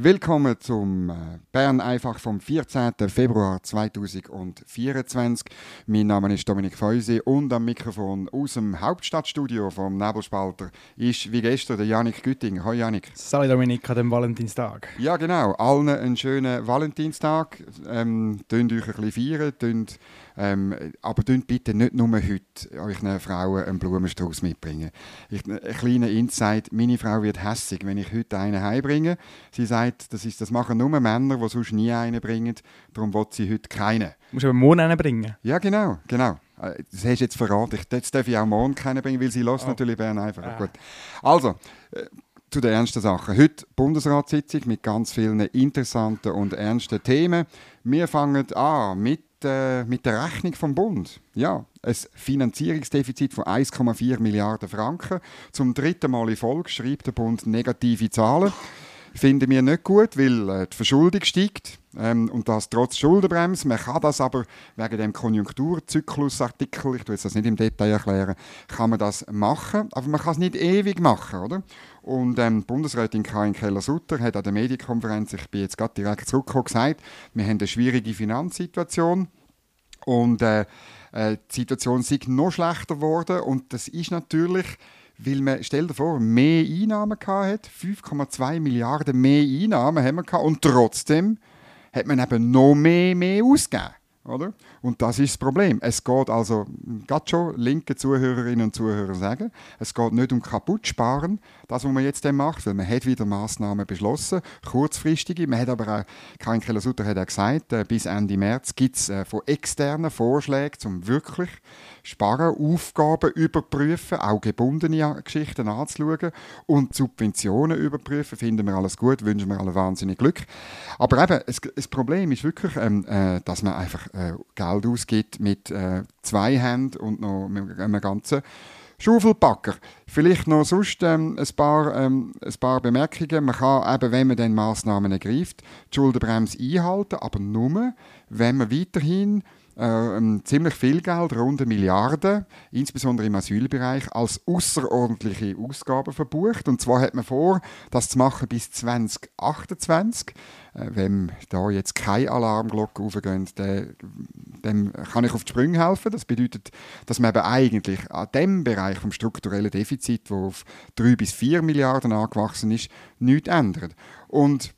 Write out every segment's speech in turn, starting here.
Willkommen zum äh, Bern einfach vom 14. Februar 2024. Mein Name ist Dominik Feusi und am Mikrofon aus dem Hauptstadtstudio vom Nebelspalter ist wie gestern der Janik Gütting. Hallo Janik. Salut Dominik an dem Valentinstag. Ja genau, allen einen schönen Valentinstag. Ähm, tönt euch ein bisschen feiern, tönt ähm, aber bitte nicht nur heute euch Frauen einen Blumenstrauß mitbringen. Ich, ein kleiner Insight, meine Frau wird hässig, wenn ich heute einen heimbringe. Sie sagt, das, ist, das machen nur Männer, die sonst nie einen bringen, darum will sie heute keinen. Du musst aber morgen einen bringen. Ja, genau, genau. Äh, das hast du jetzt verraten. Jetzt darf ich auch morgen keinen bringen, weil sie oh. natürlich Bern einfach. Ah. Gut. Also, äh, zu den ernsten Sachen. Heute Bundesratssitzung mit ganz vielen interessanten und ernsten Themen. Wir fangen an mit äh, mit der Rechnung vom Bund. Ja, ein Finanzierungsdefizit von 1,4 Milliarden Franken. Zum dritten Mal in Folge schreibt der Bund negative Zahlen. Finden wir nicht gut, weil äh, die Verschuldung steigt ähm, und das trotz Schuldenbremse. Man kann das aber wegen dem Konjunkturzyklusartikel, ich tue das nicht im Detail erklären, kann man das machen, aber man kann es nicht ewig machen, oder? Und ähm, Bundesrätin Karin Keller-Sutter hat an der Medienkonferenz, ich bin jetzt gerade direkt zurückgekommen, gesagt, wir haben eine schwierige Finanzsituation und äh, äh, die Situation ist noch schlechter geworden und das ist natürlich weil man, stell dir vor, mehr Einnahmen hatte, 5,2 Milliarden mehr Einnahmen haben wir gehabt, und trotzdem hat man eben noch mehr, mehr ausgegeben. Oder? Und das ist das Problem. Es geht also, gerade schon linke Zuhörerinnen und Zuhörer sagen, es geht nicht um kaputt sparen, das, was man jetzt macht, weil man hat wieder Massnahmen beschlossen, kurzfristige. Man hat aber auch, Karin Keller-Sutter hat auch gesagt, äh, bis Ende März gibt es äh, von externen Vorschlägen, um wirklich sparen, Aufgaben überprüfen, auch gebundene Geschichten anzuschauen und Subventionen überprüfen. Finden wir alles gut, wünschen wir alle wahnsinnig Glück. Aber eben, das Problem ist wirklich, ähm, äh, dass man einfach äh, Geld ausgibt mit äh, zwei Händen und noch einem ganzen Schaufelpacker. Vielleicht noch sonst ähm, ein, paar, ähm, ein paar Bemerkungen. Man kann eben, wenn man dann Massnahmen ergreift, die Schuldenbremse einhalten, aber nur, wenn man weiterhin äh, ziemlich viel Geld, rund eine Milliarde, insbesondere im Asylbereich, als außerordentliche Ausgaben verbucht. Und zwar hat man vor, das zu machen bis 2028. Äh, wenn da jetzt keine Alarmglocken aufgehen, dann, dann kann ich auf die Sprünge helfen. Das bedeutet, dass man eben eigentlich an dem Bereich vom strukturellen Defizit, wo auf 3 bis 4 Milliarden angewachsen ist, nichts ändert. Und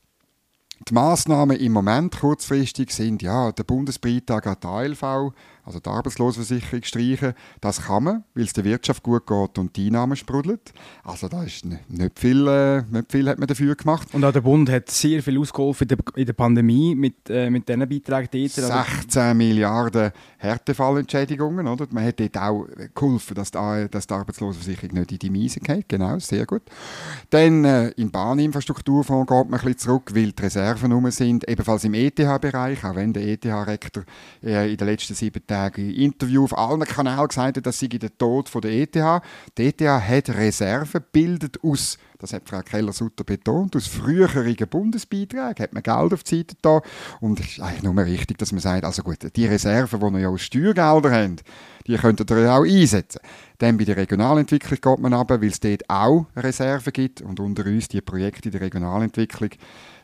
die Massnahmen im Moment kurzfristig sind ja der Bundesbeitrag an die ALV, also die Arbeitslosenversicherung streichen. Das kann man, weil es der Wirtschaft gut geht und die Einnahmen sprudeln. Also da ist nicht viel, äh, nicht viel hat man dafür gemacht. Und auch der Bund hat sehr viel ausgeholfen in der, in der Pandemie mit, äh, mit diesen Beiträgen dort. 16 Milliarden Härtefallentschädigungen. Oder? Man hat dort auch geholfen, dass die, dass die Arbeitslosenversicherung nicht in die Miese geht. Genau, sehr gut. Dann äh, im Bahninfrastrukturfonds geht man ein bisschen zurück, weil die Reserven rum sind. Ebenfalls im ETH-Bereich, auch wenn der ETH-Rektor äh, in den letzten sieben Tagen in Interview auf allen Kanälen gesagt hat, das sei der Tod von der ETH. Die ETH hat Reserven gebildet aus das hat Frau Keller-Sutter betont. Aus früheren Bundesbeiträgen hat man Geld auf die Seite da. Und es ist eigentlich nur richtig, dass man sagt, also gut, die Reserven, die wir ja aus Steuergeldern haben, die könnten ihr ja auch einsetzen. Dann bei der Regionalentwicklung geht man ab, weil es dort auch Reserven gibt. Und unter uns die Projekte in der Regionalentwicklung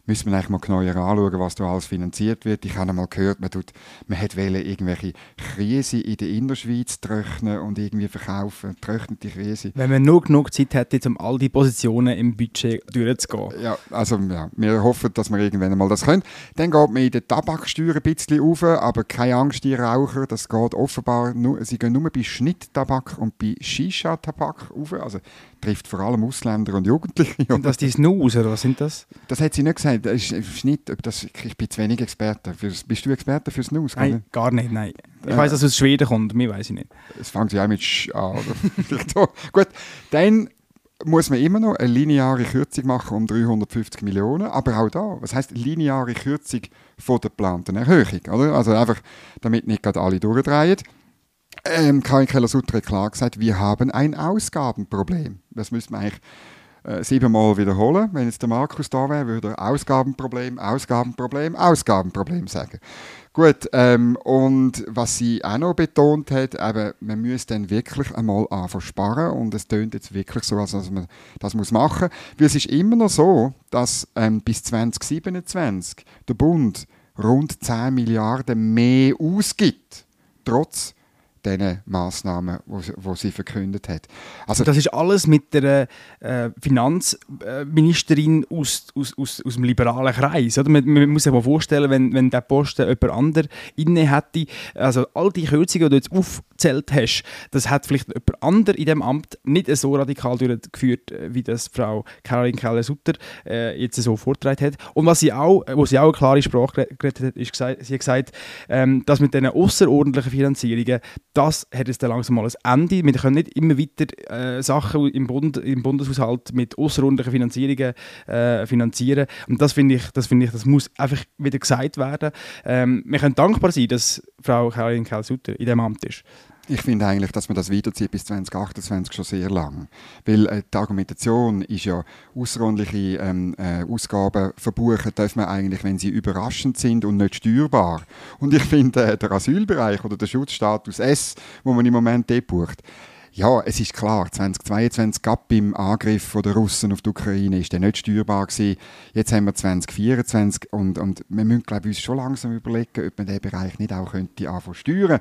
müssen wir eigentlich mal genauer anschauen, was da alles finanziert wird. Ich habe einmal gehört, man, tut, man hat irgendwelche Krise in der Innerschweiz trocknen und irgendwie verkaufen, trocknete Krise. Wenn man nur genug Zeit hätte, um all die Positionen im Budget durchzugehen. Ja, also ja, wir hoffen, dass wir irgendwann einmal das können. Dann geht man in der Tabaksteuer ein bisschen auf, aber keine Angst, die Raucher, das geht offenbar nur, sie gehen nur bei Schnitttabak und bei Shisha-Tabak auf, also trifft vor allem Ausländer und Jugendliche. Sind das die Snus oder was sind das? Das hat sie nicht gesagt. Das ist nicht, das, ich bin zu wenig Experte. bist du Experte für Snus? Nein, gar nicht, nein. Ich äh, weiß, dass es aus Schweden kommt, mir weiß ich nicht. Es fängt ja auch mit Sch an. Gut, dann muss man immer noch eine lineare Kürzung machen um 350 Millionen. Aber auch da, was heißt lineare Kürzung von der geplanten Erhöhung? Oder? Also einfach, damit nicht gerade alle durchdrehen. Ähm, Karin Keller-Sutter hat klar gesagt, wir haben ein Ausgabenproblem. Das müssen wir eigentlich äh, siebenmal wiederholen. Wenn jetzt der Markus da wäre, würde er Ausgabenproblem, Ausgabenproblem, Ausgabenproblem sagen. Gut, ähm, und was sie auch noch betont hat, eben, man müsse dann wirklich einmal anfangen sparen und es tönt jetzt wirklich so, als dass man das muss machen muss. Weil es ist immer noch so, dass ähm, bis 2027 der Bund rund 10 Milliarden mehr ausgibt, trotz diesen Massnahmen, die sie verkündet hat. Also das ist alles mit der äh, Finanzministerin aus, aus, aus, aus dem liberalen Kreis. Oder? Man, man muss sich mal vorstellen, wenn, wenn der Posten jemand anderes inne hätte, also all die Kürzungen, die du jetzt aufgezählt hast, das hat vielleicht jemand anderes in dem Amt nicht so radikal durchgeführt, äh, wie das Frau Caroline Keller-Sutter äh, jetzt so vorgetragen hat. Und was sie auch, wo sie auch eine klare Sprache geredet hat, ist gesagt, sie hat gesagt, ähm, dass mit diesen außerordentlichen Finanzierungen das hat jetzt langsam mal ein Ende. Wir können nicht immer weiter äh, Sachen im, Bund, im Bundeshaushalt mit außerordentlichen Finanzierungen äh, finanzieren. Und das finde ich, das ich, das muss einfach wieder gesagt werden. Ähm, wir können dankbar sein, dass Frau Karin Kell-Sutter in diesem Amt ist. Ich finde eigentlich, dass man das weiterzieht bis 2028 schon sehr lang. Weil äh, die Argumentation ist ja, außerordentliche ähm, äh, Ausgaben verbuchen darf man eigentlich, wenn sie überraschend sind und nicht steuerbar. Und ich finde, äh, der Asylbereich oder der Schutzstatus S, wo man im Moment dort bucht, ja, es ist klar, 2022 gab beim Angriff der Russen auf die Ukraine ist der nicht steuerbar gewesen. Jetzt haben wir 2024 und, und wir müssen glaube ich, uns schon langsam überlegen, ob man diesen Bereich nicht auch könnte anfangen steuern.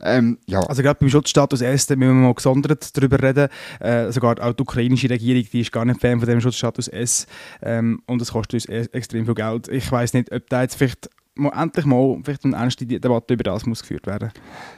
Ähm, ja. Also gerade beim Schutzstatus S, müssen wir mal gesondert darüber reden. Äh, sogar auch die ukrainische Regierung, die ist gar nicht Fan von dem Schutzstatus S ähm, und es kostet uns e extrem viel Geld. Ich weiß nicht, ob da jetzt vielleicht endlich mal vielleicht eine ernste Debatte über das muss geführt werden.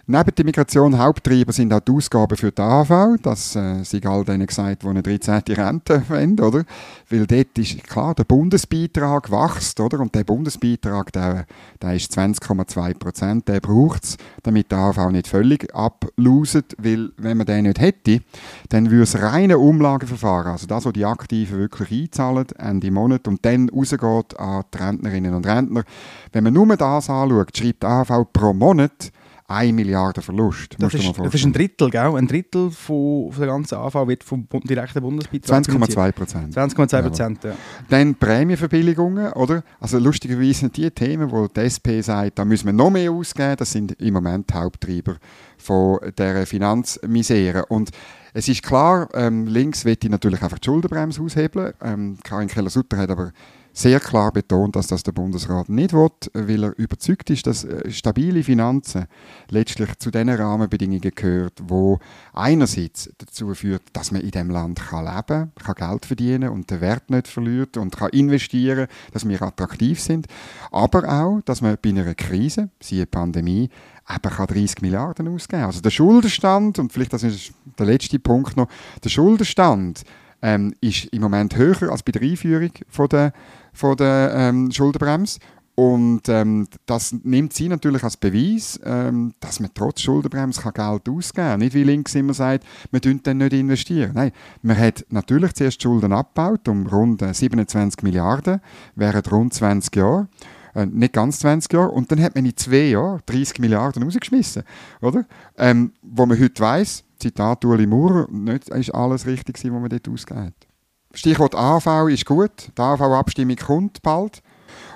Neben der Migration Haupttreiber sind auch die Ausgaben für die AHV. Das äh, sind all denen gesagt, die eine 13. Rente wollen, oder? Weil dort ist klar, der Bundesbeitrag wächst, oder? Und der Bundesbeitrag, der, der ist 20,2 Prozent. Der braucht es, damit die AHV nicht völlig abloset, weil wenn man den nicht hätte, dann würde es reine Umlageverfahren, also das, was die Aktiven wirklich einzahlen, Ende Monat und dann rausgeht an die Rentnerinnen und Rentner, wenn man nur das anschaut, schreibt die AHV pro Monat 1 Milliarde Verlust. Das ist, das ist, ein Drittel, gell? Ein Drittel von, von der ganzen AV wird vom direkten Bundesbeitrag 20,2 Prozent. 20,2 Prozent, ja. Dann Prämienverbilligungen, oder? Also lustigerweise sind die Themen, wo die SP sagt, da müssen wir noch mehr ausgeben, das sind im Moment die Haupttreiber von der Finanzmisere. Und es ist klar, ähm, links wird natürlich einfach die Schuldenbremse aushebeln. Ähm, Karin Keller-Sutter hat aber sehr klar betont, dass das der Bundesrat nicht will, weil er überzeugt ist, dass äh, stabile Finanzen letztlich zu den Rahmenbedingungen gehört, wo einerseits dazu führt, dass man in dem Land kann leben, kann Geld verdienen und den Wert nicht verliert und kann investieren, dass wir attraktiv sind, aber auch, dass man bei einer Krise, siehe Pandemie, eben kann 30 Milliarden ausgeben. Also der Schuldenstand und vielleicht das ist der letzte Punkt noch, der Schuldenstand ähm, ist im Moment höher als bei der Einführung von der von der ähm, Schuldenbremse. Und ähm, das nimmt sie natürlich als Beweis, ähm, dass man trotz Schuldenbremse Geld ausgeben kann. Nicht wie links immer sagt, man tun dann nicht investieren. Nein, man hat natürlich zuerst Schulden abgebaut um rund 27 Milliarden während rund 20 Jahren. Äh, nicht ganz 20 Jahre. Und dann hat man in zwei Jahren 30 Milliarden rausgeschmissen. Oder? Ähm, wo man heute weiss, Zitat Ueli Maurer, nicht ist alles richtig, was man dort ausgegeben hat. Stichwort AV ist gut. Die AV-Abstimmung kommt bald.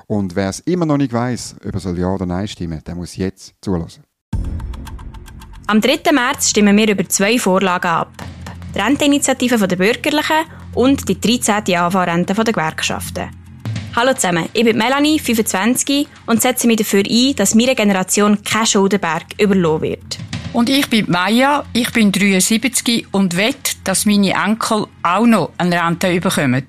Und wer es immer noch nicht weiß, ob er soll Ja oder Nein stimmen, der muss jetzt zulassen. Am 3. März stimmen wir über zwei Vorlagen ab. Die Renteninitiative der Bürgerlichen und die 13. AV-Rente der Gewerkschaften. Hallo zusammen, ich bin Melanie, 25 und setze mich dafür ein, dass meine Generation kein Schuldenberg überlassen wird. Und ich bin Maya, ich bin 73 und wette, dass meine Enkel auch noch eine Rente bekommen.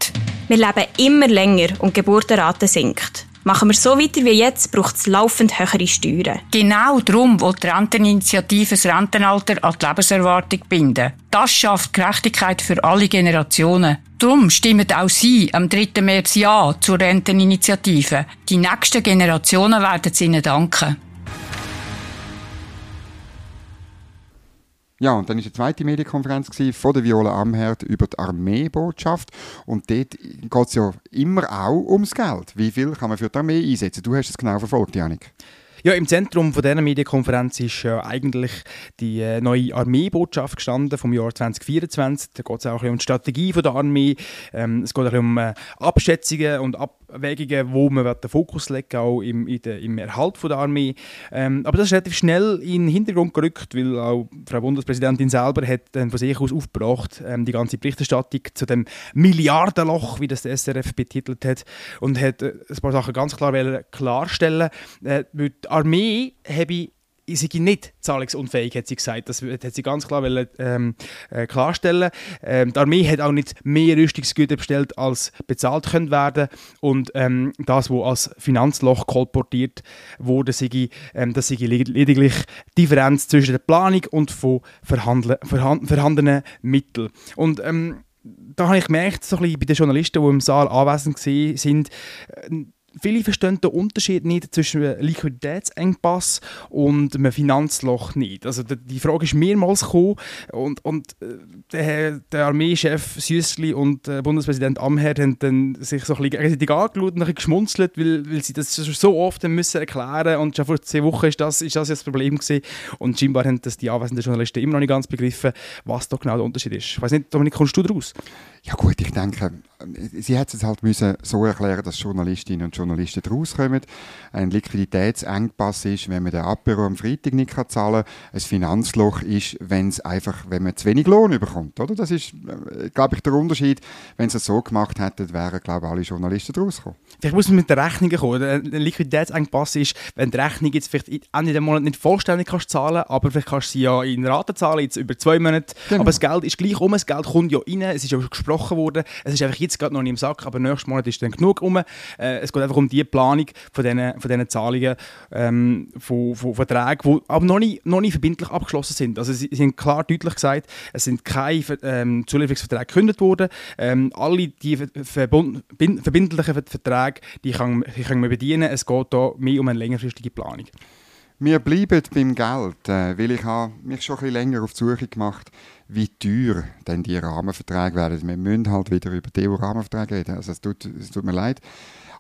Wir leben immer länger und die Geburtenrate sinkt. Machen wir so weiter wie jetzt, braucht es laufend höhere Steuern. Genau darum will die Renteninitiative das Rentenalter an die Lebenserwartung binden. Das schafft Gerechtigkeit für alle Generationen. Darum stimmen auch Sie am 3. März Ja zur Renteninitiative. Die nächsten Generationen werden es Ihnen danken. Ja, und dann war eine zweite Medienkonferenz von der Viola Amherd über die Armeebotschaft. Und dort geht es ja immer auch ums Geld. Wie viel kann man für die Armee einsetzen? Du hast es genau verfolgt, Janik. Ja, im Zentrum von dieser Medienkonferenz ist äh, eigentlich die äh, neue Armeebotschaft gestanden vom Jahr 2024. Da geht es auch um die Strategie von der Armee. Ähm, es geht auch um äh, Abschätzungen und Abwägungen, wo man den Fokus legen auch im, de, im Erhalt von der Armee. Ähm, aber das ist relativ schnell in den Hintergrund gerückt, weil auch Frau Bundespräsidentin selber hat dann von sich aus aufgebracht, ähm, die ganze Berichterstattung zu dem Milliardenloch, wie das der SRF betitelt hat, und hat äh, ein paar Sachen ganz klar klarstellen. Äh, Armee habe ich sei nicht zahlungsunfähig, hat sie gesagt. Das hat sie ganz klar wollen, ähm, äh, klarstellen. Ähm, die Armee hat auch nicht mehr Rüstungsgüter bestellt, als bezahlt können werden. Und ähm, das, was als Finanzloch kolportiert wurde, sei, ähm, das sei lediglich Differenz zwischen der Planung und von vorhanden, vorhandenen Mitteln. Und ähm, da habe ich gemerkt, so ein bisschen bei den Journalisten, die im Saal anwesend waren, viele verstehen den Unterschied nicht zwischen einem Liquiditätsengpass und einem Finanzloch nicht. Also die Frage ist mehrmals gekommen und, und äh, der, der Armeechef Süssli und der Bundespräsident Amherd haben dann sich so ein bisschen gegenseitig angeschaut und geschmunzelt, weil, weil sie das so oft müssen erklären und schon vor zwei Wochen ist das, ist das das Problem gewesen. und scheinbar haben das die anwesenden Journalisten immer noch nicht ganz begriffen, was da genau der Unterschied ist. Ich weiß nicht, Dominik, kommst du daraus? Ja gut, ich denke, sie hätte es halt müssen so erklären, dass Journalistinnen und Journalisten daraus kommen. Ein Liquiditätsengpass ist, wenn man den Apero am Freitag nicht zahlen kann. Ein Finanzloch ist, wenn es einfach, wenn man zu wenig Lohn bekommt. Oder? Das ist, äh, glaube ich, der Unterschied. Wenn sie es so gemacht hätten, wären, glaube ich, alle Journalisten daraus gekommen. Vielleicht muss man mit der Rechnung kommen. Ein Liquiditätsengpass ist, wenn die Rechnung jetzt vielleicht Ende des Monats nicht vollständig kannst zahlen aber vielleicht kannst du sie ja in Raten zahlen, jetzt über zwei Monate. Genau. Aber das Geld ist gleich um, das Geld kommt ja rein, es ist ja gesprochen besprochen worden. Es ist einfach jetzt gerade noch nicht im Sack, aber nächsten Monat ist dann genug um. Äh, es geht einfach um die Planung von diesen, von diesen Zahlungen ähm, von, von Verträgen, die aber noch nicht, noch nicht verbindlich abgeschlossen sind. Also sie, sie sind klar deutlich gesagt, es sind keine ähm, Zulieferungsverträge gekündigt worden. Ähm, alle die verbindlichen Verträge, die kann, die kann man bedienen. Es geht hier mehr um eine längerfristige Planung. Wir bleiben beim Geld, äh, weil ich habe mich schon ein länger auf die Suche gemacht wie teuer denn die Rahmenverträge werden. Wir müssen halt wieder über die EU-Rahmenverträge reden. Also es tut, es tut mir leid.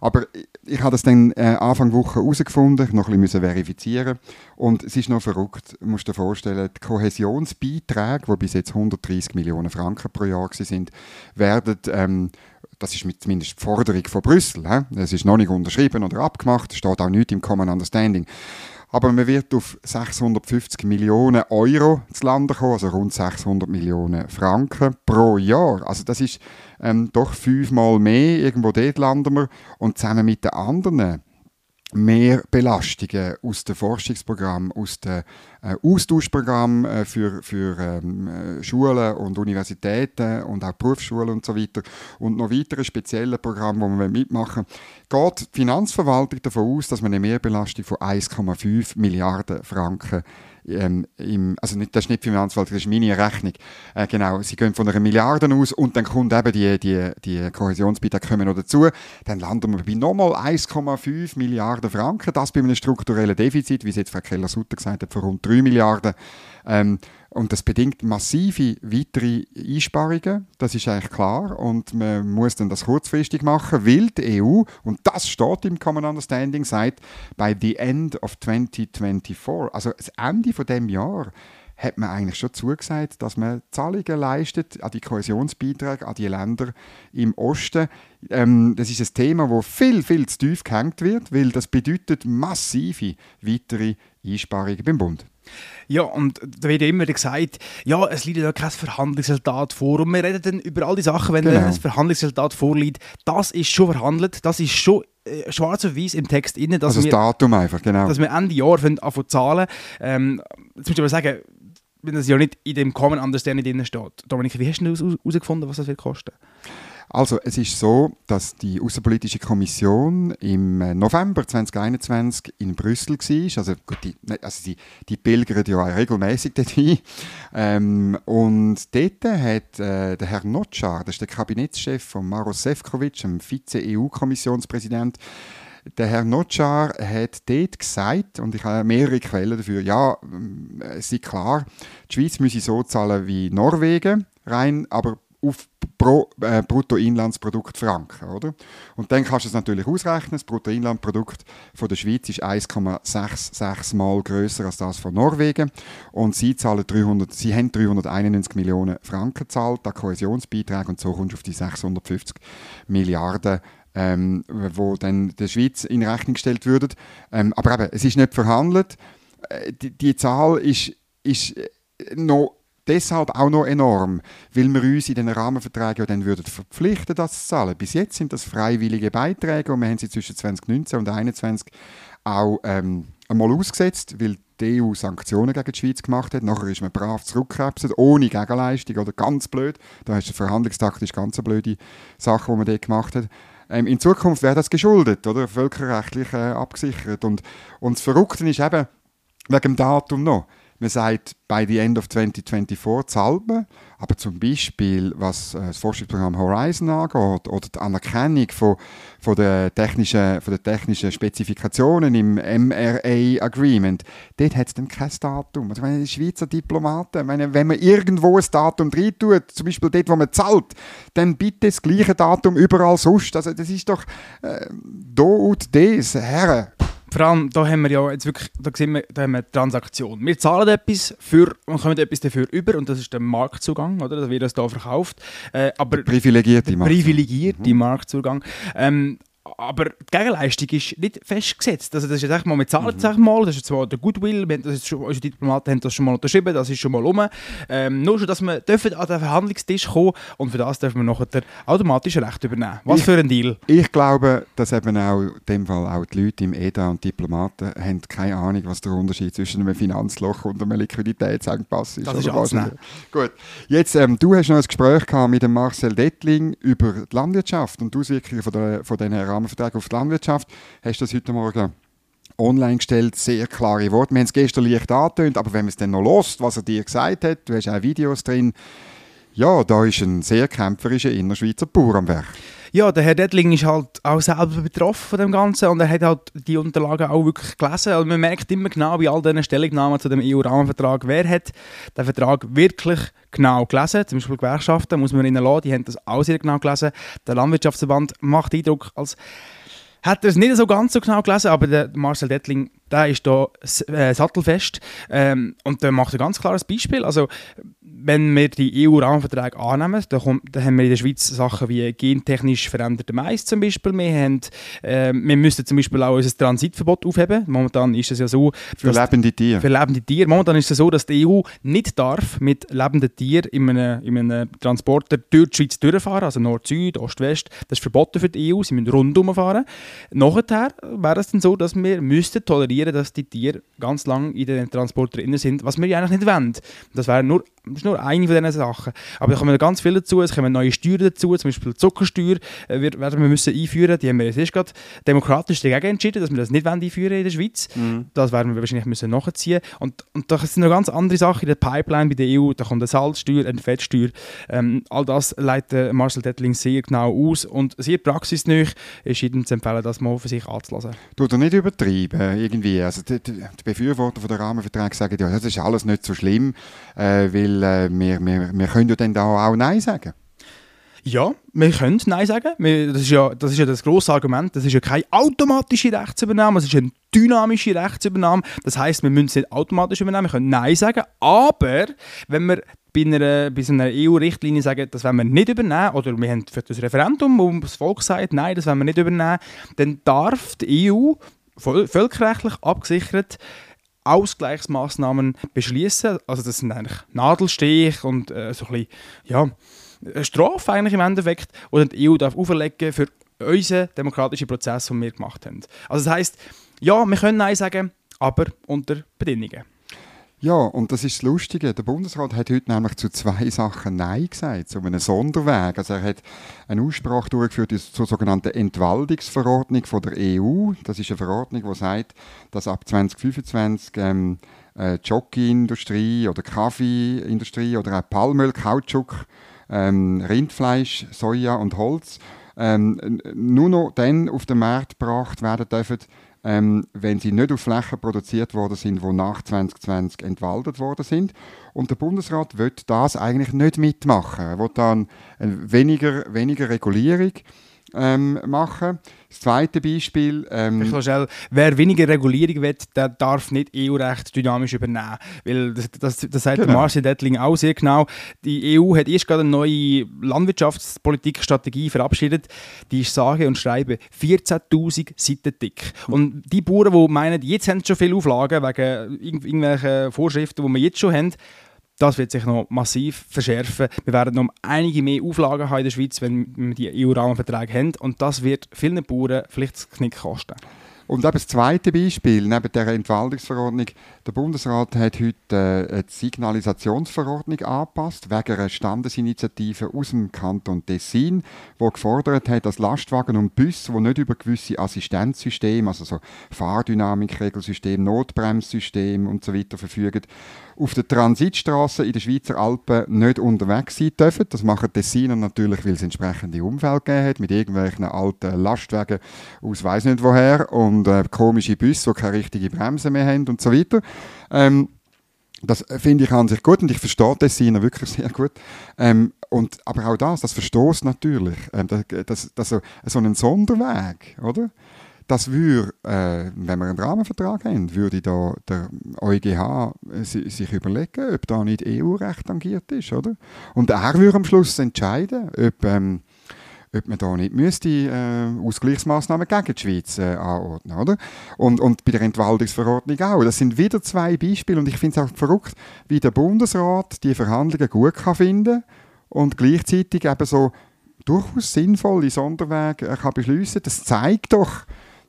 Aber ich habe das dann äh, Anfang Woche herausgefunden, noch ein bisschen verifizieren und es ist noch verrückt, du musst dir vorstellen, die Kohäsionsbeiträge, die bis jetzt 130 Millionen Franken pro Jahr sind, werden ähm, das ist zumindest die Forderung von Brüssel. Es ist noch nicht unterschrieben oder abgemacht, steht auch nicht im Common Understanding aber man wird auf 650 Millionen Euro zu landen kommen, also rund 600 Millionen Franken pro Jahr. Also das ist ähm, doch fünfmal mehr, irgendwo dort landen wir. Und zusammen mit den anderen mehr Belastungen aus dem Forschungsprogramm, aus dem äh, Austauschprogramm äh, für, für ähm, äh, Schulen und Universitäten und auch Berufsschulen und so weiter. Und noch weitere spezielle Programme, wo wir mitmachen, geht die Finanzverwaltung davon aus, dass man eine Mehrbelastung von 1,5 Milliarden Franken ähm, im, also nicht, das ist nicht Finanzverwaltung, das ist meine Rechnung. Äh, genau, sie gehen von einer Milliarde aus und dann kommt eben die, die, die Kohäsionsbeiträge kommen noch dazu. Dann landen wir bei nochmal 1,5 Milliarden Franken. Das bei einem strukturellen Defizit, wie es jetzt Frau Keller-Sutter gesagt hat, von rund 3 Milliarden. Ähm, und das bedingt massive weitere Einsparungen, das ist eigentlich klar. Und man muss dann das kurzfristig machen, weil die EU, und das steht im Common Understanding, sagt, by the end of 2024, also das Ende von dem Jahr, hat man eigentlich schon zugesagt, dass man Zahlungen leistet an die Kohäsionsbeiträge an die Länder im Osten. Ähm, das ist ein Thema, wo viel, viel zu tief gehängt wird, weil das bedeutet massive weitere Einsparungen beim Bund. Ja, und da wird immer gesagt, ja, es liegt ja kein Verhandlungsresultat vor. Und wir reden dann über all die Sachen, wenn genau. ein Verhandlungsresultat vorliegt. Das ist schon verhandelt, das ist schon äh, schwarz auf weiß im Text drin. also das wir, Datum einfach, genau. Dass wir Ende Jahr anfangen zahlen. Ähm, jetzt muss ich aber sagen, wenn das ja nicht in dem Common Understanding drin steht. Dominik, wie hast du herausgefunden, was das wird kosten? Also, es ist so, dass die Außenpolitische Kommission im äh, November 2021 in Brüssel war. Also, gut, die, ne, also die, die pilgern ja regelmäßig dorthin. Ähm, und dort hat äh, der Herr Notschar, das ist der Kabinettschef von Maros Sefcovic, dem Vize-EU-Kommissionspräsident, der Herr Notschar hat dort gesagt, und ich habe mehrere Quellen dafür, ja, es ist klar, die Schweiz müsse so zahlen wie Norwegen, rein, aber auf pro äh, Bruttoinlandsprodukt Franken, oder? Und dann kannst du es natürlich ausrechnen. Das Bruttoinlandprodukt von der Schweiz ist 1,66 Mal größer als das von Norwegen und sie zahlen 300, sie haben 391 Millionen Franken gezahlt, der Kohäsionsbeitrag und so kommst du auf die 650 Milliarden ähm, wo dann der Schweiz in Rechnung gestellt würden. Ähm, aber eben, es ist nicht verhandelt. Äh, die, die Zahl ist, ist noch deshalb auch noch enorm, weil wir uns in den Rahmenverträgen ja dann würden verpflichten, das zu zahlen. Bis jetzt sind das freiwillige Beiträge und wir haben sie zwischen 2019 und 2021 auch ähm, einmal ausgesetzt, weil die EU Sanktionen gegen die Schweiz gemacht hat. Nachher ist man brav zurückgekrebset, ohne Gegenleistung oder ganz blöd. Da ist verhandlungstaktisch ganz eine blöde Sache, die man dort gemacht hat. Ähm, in Zukunft wäre das geschuldet, oder? Völkerrechtlich äh, abgesichert. Und, und das Verrückte ist eben, wegen dem Datum noch, man sagt, by the end of 2024 zahlt man, aber zum Beispiel, was äh, das Forschungsprogramm Horizon angeht oder die Anerkennung von, von, der, technischen, von der technischen Spezifikationen im MRA-Agreement, dort hat es dann kein Datum. Also, meine, Schweizer Diplomaten, meine, wenn man irgendwo ein Datum rein tut, zum Beispiel dort, wo man zahlt, dann bitte das gleiche Datum überall sonst. Also, das ist doch äh, do und des, Herren vor allem, da haben wir ja jetzt wirklich, da sehen wir, da haben wir Transaktion. Wir zahlen etwas für und kommen etwas dafür über und das ist der Marktzugang, oder? Das wird uns hier verkauft. Äh, aber privilegierte Marktzugang. Privilegierte mhm. Marktzugang. Ähm, aber die Gegenleistung ist nicht festgesetzt. Also das ist jetzt mal, wir zahlen mhm. mal, das ist zwar der Goodwill, wir, das schon, unsere Diplomaten haben das schon mal unterschrieben, das ist schon mal um. Ähm, nur schon, dass wir dürfen an den Verhandlungstisch kommen und für das dürfen wir nachher automatisch Recht übernehmen. Was ich, für ein Deal. Ich glaube, dass eben auch in dem Fall auch die Leute im EDA und Diplomaten haben keine Ahnung, was der Unterschied zwischen einem Finanzloch und einem Liquiditätsengpass ist. Das ist alles Gut, jetzt, ähm, du hast noch ein Gespräch gehabt mit dem Marcel Dettling über die Landwirtschaft und die Auswirkungen von, der, von diesen Rahmenverträge auf die Landwirtschaft. Hast du das heute Morgen online gestellt, sehr klare Worte. Wir haben es gestern leicht angetönt, aber wenn man es dann noch lost, was er dir gesagt hat, du hast auch Videos drin, ja, da ist ein sehr kämpferischer Innerschweizer Bauer am Werk. Ja, der Herr Dettling ist halt auch selber betroffen von dem Ganzen und er hat halt die Unterlagen auch wirklich gelesen. Also man merkt immer genau bei all diesen Stellungnahmen zu dem EU-Rahmenvertrag, wer hat den Vertrag wirklich genau gelesen. Zum Beispiel Gewerkschaften muss man ihnen lassen, die haben das auch sehr genau gelesen. Der Landwirtschaftsverband macht Eindruck, als hätte er es nicht so ganz so genau gelesen, aber der Marcel Dettling der ist da äh, sattelfest ähm, und der macht ein ganz klares Beispiel. Also, wenn wir die EU-Rahmenverträge annehmen, dann, kommt, dann, haben wir in der Schweiz Sachen wie gentechnisch veränderte Mais zum Beispiel. Wir, haben, äh, wir müssen zum Beispiel auch unser Transitverbot aufheben. Momentan ist es ja so... Für lebende Tiere. Für lebende Tiere. Momentan ist es so, dass die EU nicht darf mit lebenden Tieren in einem, in einem Transporter durch die Schweiz durchfahren, also Nord-Süd, Ost-West. Das ist verboten für die EU, sie müssen rundum fahren. Nachher wäre es dann so, dass wir müssten tolerieren akzeptieren, dass die Tiere ganz lange in den Transporter drin sind, was wir ja eigentlich nicht wollen. Das wäre nur, das ist nur eine von diesen Sachen. Aber da kommen ganz viele dazu, es kommen neue Steuern dazu, zum Beispiel die Zuckersteuer äh, werden wir müssen einführen, die haben wir jetzt gerade demokratisch dagegen entschieden, dass wir das nicht einführen in der Schweiz. Mhm. Das werden wir wahrscheinlich müssen nachziehen und, und da sind noch ganz andere Sachen in der Pipeline bei der EU, da kommt eine Salzsteuer, eine Fettsteuer, ähm, all das leitet Marcel Dettling sehr genau aus und sehr praxisnah ist jedem zu empfehlen, das mal für sich anzulassen. Du nicht übertreiben, irgendwie also die, die, Befürworter von der Rahmenverträge sagen, ja, das ist alles nicht so schlimm, äh, weil äh, wir, wir, wir können ja dann da auch Nein sagen. Ja, wir können Nein sagen. Wir, das, ist ja, das ist ja das grosse Argument. Das ist ja keine automatische Rechtsübernahme, es ist eine dynamische Rechtsübernahme. Das heißt, wir müssen es nicht automatisch übernehmen, wir können Nein sagen. Aber wenn wir bei einer, bei einer EU-Richtlinie sagen, das wollen wir nicht übernehmen, oder wir haben für das Referendum, wo das Volk sagt, nein, das wollen wir nicht übernehmen, dann darf die EU völkerrechtlich abgesichert Ausgleichsmaßnahmen beschließen. Also das sind eigentlich Nadelstich und äh, so ein bisschen, ja, eine Strafe eigentlich im Endeffekt, die die EU darf auferlegen für unseren demokratischen Prozess, den wir gemacht haben. Also das heißt, ja, wir können Nein sagen, aber unter Bedingungen. Ja, und das ist das Lustige. Der Bundesrat hat heute nämlich zu zwei Sachen Nein gesagt, zu einem Sonderweg. Also er hat eine Aussprache durchgeführt zur sogenannten Entwaldungsverordnung von der EU. Das ist eine Verordnung, die sagt, dass ab 2025 ähm, äh, Jockeyindustrie oder Kaffeeindustrie oder auch Palmöl, Kautschuk, ähm, Rindfleisch, Soja und Holz ähm, nur noch dann auf den Markt gebracht werden dürfen, ähm, wenn sie nicht auf Flächen produziert worden sind, die nach 2020 entwaldet worden sind. Und der Bundesrat wird das eigentlich nicht mitmachen. Er will dann weniger, weniger Regulierung ähm, machen. Das zweite Beispiel. Ähm, ich schnell, wer weniger Regulierung will, der darf nicht EU-Recht dynamisch übernehmen. Weil das, das, das sagt genau. Marcel Dettling auch sehr genau. Die EU hat erst gerade eine neue Landwirtschaftspolitikstrategie verabschiedet. Die ist sage und schreibe 14.000 Seiten dick. Und die Bauern, die meinen, jetzt haben sie schon viele Auflagen wegen irgendwelchen Vorschriften, die wir jetzt schon haben, das wird sich noch massiv verschärfen. Wir werden noch einige mehr Auflagen haben in der Schweiz, wenn wir die EU-Rahmenverträge haben. Und das wird vielen Bauern vielleicht das Knick kosten. Und eben das zweite Beispiel, neben der Entwaldungsverordnung, der Bundesrat hat heute äh, die Signalisationsverordnung angepasst, wegen einer Standesinitiative aus dem Kanton Tessin, die gefordert hat, dass Lastwagen und Busse, die nicht über gewisse Assistenzsysteme, also so Fahrdynamikregelsystem, Notbremssystem und so verfügen, auf der Transitstraße in den Schweizer Alpen nicht unterwegs sein dürfen. Das machen Tessiner natürlich, weil es entsprechende Umfeld gegeben hat, mit irgendwelchen alten Lastwagen aus weiß nicht woher und äh, komische Busse, die keine richtige Bremse mehr haben und so weiter. Ähm, das finde ich an sich gut und ich verstehe Tessiner wirklich sehr gut. Ähm, und, aber auch das, das verstoßt natürlich. Ähm, das, das, das, so, so einen Sonderweg, oder? Das würde, äh, wenn wir einen Rahmenvertrag haben, würde da der EuGH äh, sich überlegen, ob da nicht EU-Recht tangiert ist, oder? Und er würde am Schluss entscheiden, ob, ähm, ob man da nicht müsste äh, Ausgleichsmaßnahmen gegen die Schweiz äh, anordnen, oder? Und, und bei der Entwaldungsverordnung auch. Das sind wieder zwei Beispiele und ich finde es auch verrückt, wie der Bundesrat die Verhandlungen gut kann finden und gleichzeitig eben so durchaus sinnvolle Sonderwege äh, kann beschließen. Das zeigt doch,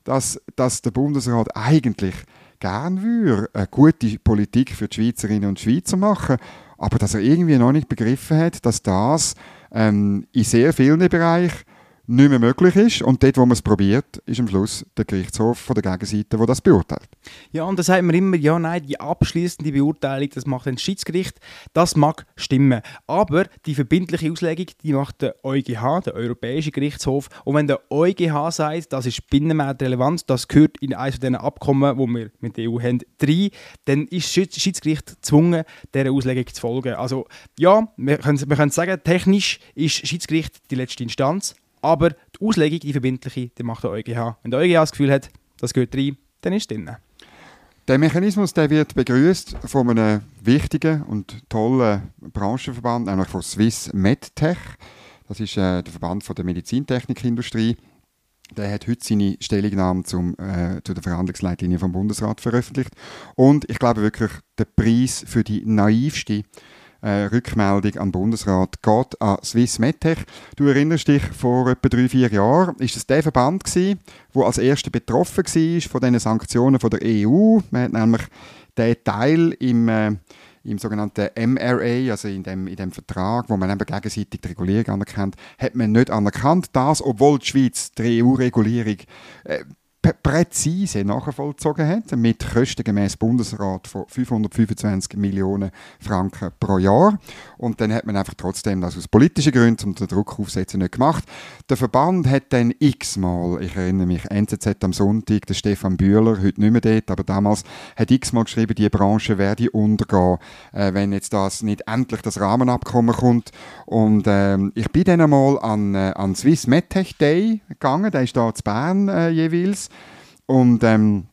dass, dass der Bundesrat eigentlich gern würde eine gute Politik für die Schweizerinnen und Schweizer machen, aber dass er irgendwie noch nicht begriffen hat, dass das ähm, in sehr vielen Bereichen nicht mehr möglich ist. Und dort, wo man es probiert, ist am Schluss der Gerichtshof von der Gegenseite, der das beurteilt. Ja, und da sagt man immer, ja, nein, die abschließende Beurteilung, das macht ein Schiedsgericht. Das mag stimmen. Aber die verbindliche Auslegung, die macht der EuGH, der Europäische Gerichtshof. Und wenn der EuGH sagt, das ist binnenmarktrelevant, das gehört in eines dieser Abkommen, wo wir mit der EU haben, rein, dann ist das Schiedsgericht gezwungen, dieser Auslegung zu folgen. Also ja, wir können, wir können sagen, technisch ist Schiedsgericht die letzte Instanz, aber die Auslegung, die verbindliche, die macht der EuGH. Wenn der EuGH das Gefühl hat, das gehört rein, dann ist es drin. Der Mechanismus der wird begrüßt von einem wichtigen und tollen Branchenverband, nämlich von Swiss MedTech. Das ist äh, der Verband von der Medizintechnikindustrie. Der hat heute seine Stellungnahme zum, äh, zu der Verhandlungsleitlinie vom Bundesrat veröffentlicht. Und ich glaube wirklich, der Preis für die naivste äh, Rückmeldung den Bundesrat geht an Swiss MedTech. Du erinnerst dich, vor etwa drei, vier Jahren ist es der Verband der als erster betroffen war von diesen Sanktionen von der EU. Man hat nämlich den Teil im äh, im sogenannten MRA, also in dem, in dem Vertrag, wo man eben gegenseitig die Regulierung anerkennt, hat man nicht anerkannt. Das, obwohl die Schweiz die EU-Regulierung äh, präzise nachvollzogen hat, mit Kosten gemäß Bundesrat von 525 Millionen Franken pro Jahr. Und dann hat man einfach trotzdem das aus politischen Gründen, um den Druck aufsetzen, nicht gemacht. Der Verband hat dann x-mal, ich erinnere mich, NZZ am Sonntag, der Stefan Bühler, heute nicht mehr dort, aber damals, hat x-mal geschrieben, die Branche werde untergehen, äh, wenn jetzt das nicht endlich das Rahmenabkommen kommt. Und ähm, ich bin dann einmal an, äh, an Swiss MedTech Day gegangen, der ist da in Bern äh, jeweils. Und ähm,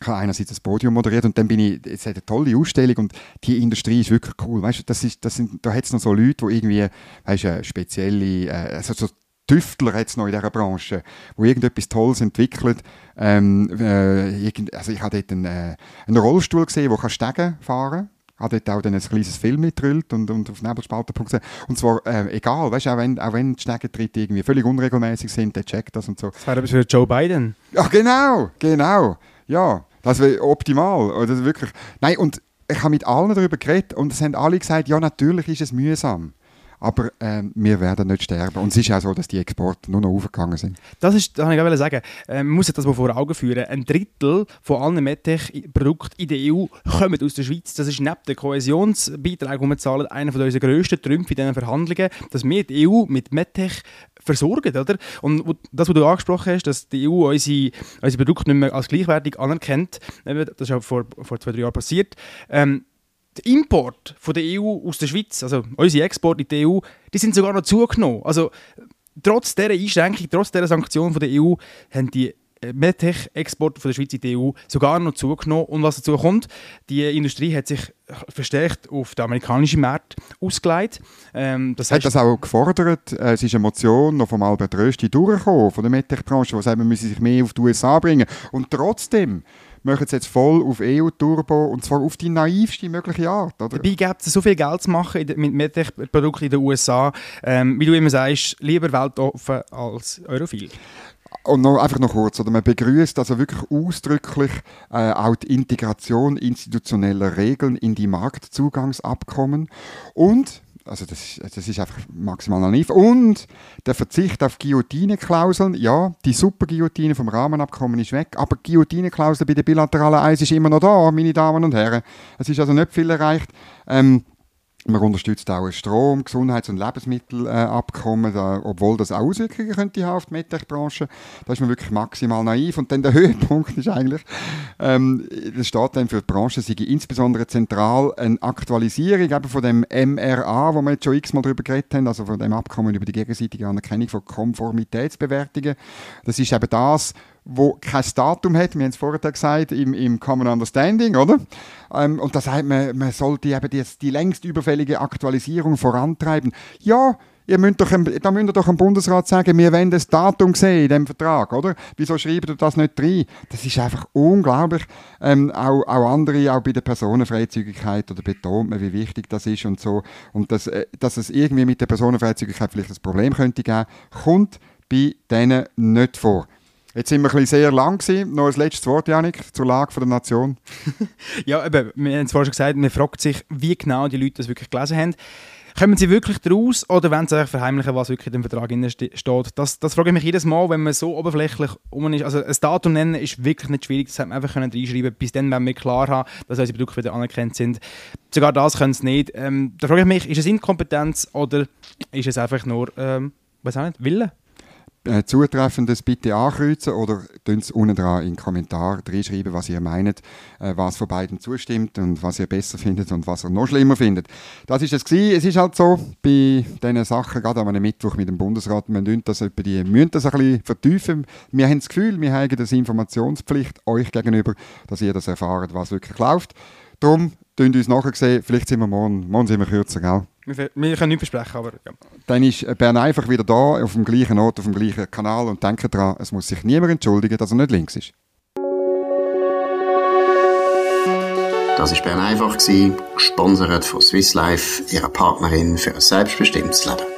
ich habe einerseits das Podium moderiert und dann bin ich, es hat eine tolle Ausstellung und die Industrie ist wirklich cool. Weißt du, das ist, das sind, da hat es noch so Leute, die irgendwie, weißt du, spezielle, äh, also so Tüftler hat es noch in dieser Branche, wo irgendetwas Tolles entwickelt. Ähm, äh, also ich habe dort einen, äh, einen Rollstuhl gesehen, der Stegen fahren kann habe dort auch dann ein kleines Film mitgerüllt und, und auf nebelspalter.ch. Und zwar äh, egal, weißt, auch wenn, auch wenn die Schneckentritte irgendwie völlig unregelmäßig sind, der checkt das und so. Das wäre für Joe Biden. Ja, genau, genau. Ja, das wäre optimal. Oder wirklich. Nein, und ich habe mit allen darüber geredet und es haben alle gesagt, ja, natürlich ist es mühsam. Aber äh, wir werden nicht sterben. Und es ist auch so, dass die Exporte nur noch aufgegangen sind. Das ist, das kann ich sagen. Äh, man muss das mal vor Augen führen. Ein Drittel von allen MedTech-Produkten in der EU kommen aus der Schweiz. Das ist neben dem Kohäsionsbeitrag, den wir zahlen, einer von unseren grössten Trümpfe in diesen Verhandlungen, dass wir die EU mit MedTech versorgen, oder? Und das, was du angesprochen hast, dass die EU unsere, unsere Produkte nicht mehr als gleichwertig anerkennt, das ist auch vor, vor zwei, drei Jahren passiert, ähm, der Import von der EU aus der Schweiz, also unsere Exporte in die EU, die sind sogar noch zugenommen. Also trotz dieser Einschränkung, trotz dieser Sanktionen von der EU, haben die äh, MedTech-Exporte von der Schweiz in die EU sogar noch zugenommen. Und was dazu kommt, die Industrie hat sich verstärkt auf den amerikanischen Markt ausgelegt. Ähm, das hat das auch gefordert. Äh, es ist eine Motion noch vom Albert Rösti durchgekommen, von der MedTech-Branche, die sagt, man müsse sich mehr auf die USA bringen. Und trotzdem machen es jetzt voll auf EU-Turbo und zwar auf die naivste mögliche Art. Oder? Dabei gibt es so viel Geld zu machen mit MedTech-Produkten in den USA. Ähm, wie du immer sagst, lieber weltoffen als europhil. Und noch, einfach noch kurz, oder man begrüßt also wirklich ausdrücklich äh, auch die Integration institutioneller Regeln in die Marktzugangsabkommen und also das, das ist einfach maximal naiv. Und der Verzicht auf Guillotine-Klauseln, ja, die Super-Guillotine vom Rahmenabkommen ist weg, aber Guillotine-Klausel bei der bilateralen Eis ist immer noch da, meine Damen und Herren. Es ist also nicht viel erreicht. Ähm, man unterstützt auch ein Strom-, Gesundheits- und Lebensmittelabkommen, äh, obwohl das auch Auswirkungen könnte haben auf die MedTech-Branche. Da ist man wirklich maximal naiv. Und dann der Höhepunkt ist eigentlich, ähm, das steht dann für die Branche, sei insbesondere zentral eine Aktualisierung eben von dem MRA, wo wir jetzt schon x-mal darüber geredet haben, also von dem Abkommen über die gegenseitige Anerkennung von Konformitätsbewertungen. Das ist eben das, wo kein Datum hat, wir haben es vorher gesagt, im, im Common Understanding, oder? Ähm, und das heißt, man, man sollte eben die, die längst überfällige Aktualisierung vorantreiben. Ja, Ihr müsst doch, da müsst ihr doch dem Bundesrat sagen, wir wollen das Datum sehen in dem Vertrag, oder? Wieso schreibt ihr das nicht rein? Das ist einfach unglaublich. Ähm, auch, auch andere, auch bei der Personenfreizügigkeit, oder betont man, wie wichtig das ist und so. Und dass, äh, dass es irgendwie mit der Personenfreizügigkeit vielleicht ein Problem könnte geben, kommt bei denen nicht vor. Jetzt sind wir ein bisschen sehr lang gewesen. Noch ein letztes Wort, Janik, zur Lage der Nation. ja, eben, wir haben es vorhin schon gesagt, man fragt sich, wie genau die Leute das wirklich gelesen haben. Kommen sie wirklich daraus oder wollen sie verheimlichen, was wirklich in dem Vertrag steht? Das, das frage ich mich jedes Mal, wenn man so oberflächlich um ist. Also ein Datum nennen ist wirklich nicht schwierig, das hätte man einfach reinschreiben Bis dann, wenn wir klar haben, dass unsere Produkte wieder anerkannt sind. Sogar das können sie nicht. Ähm, da frage ich mich, ist es Inkompetenz oder ist es einfach nur, ähm, weiß auch nicht, Wille? Äh, Zutreffendes bitte ankreuzen oder tun es unten dran in den Kommentar reinschreiben, was ihr meint, äh, was von beiden zustimmt und was ihr besser findet und was ihr noch schlimmer findet. Das ist es gewesen. Es ist halt so, bei diesen Sachen, gerade einem Mittwoch mit dem Bundesrat, wir müssen das, die, müssen das ein bisschen vertiefen. Wir haben das Gefühl, wir haben das Informationspflicht euch gegenüber, dass ihr das erfahrt, was wirklich läuft. Darum, tun uns nachher sehen, vielleicht sind wir morgen, morgen sind wir kürzer, gell? Wir, wir können nichts versprechen, aber ja. Dann ist Bern einfach wieder da, auf dem gleichen Ort, auf dem gleichen Kanal und denke daran, es muss sich niemand entschuldigen, dass er nicht links ist. Das war Bern einfach, gesponsert von Swiss Life, ihrer Partnerin für ein selbstbestimmtes Leben.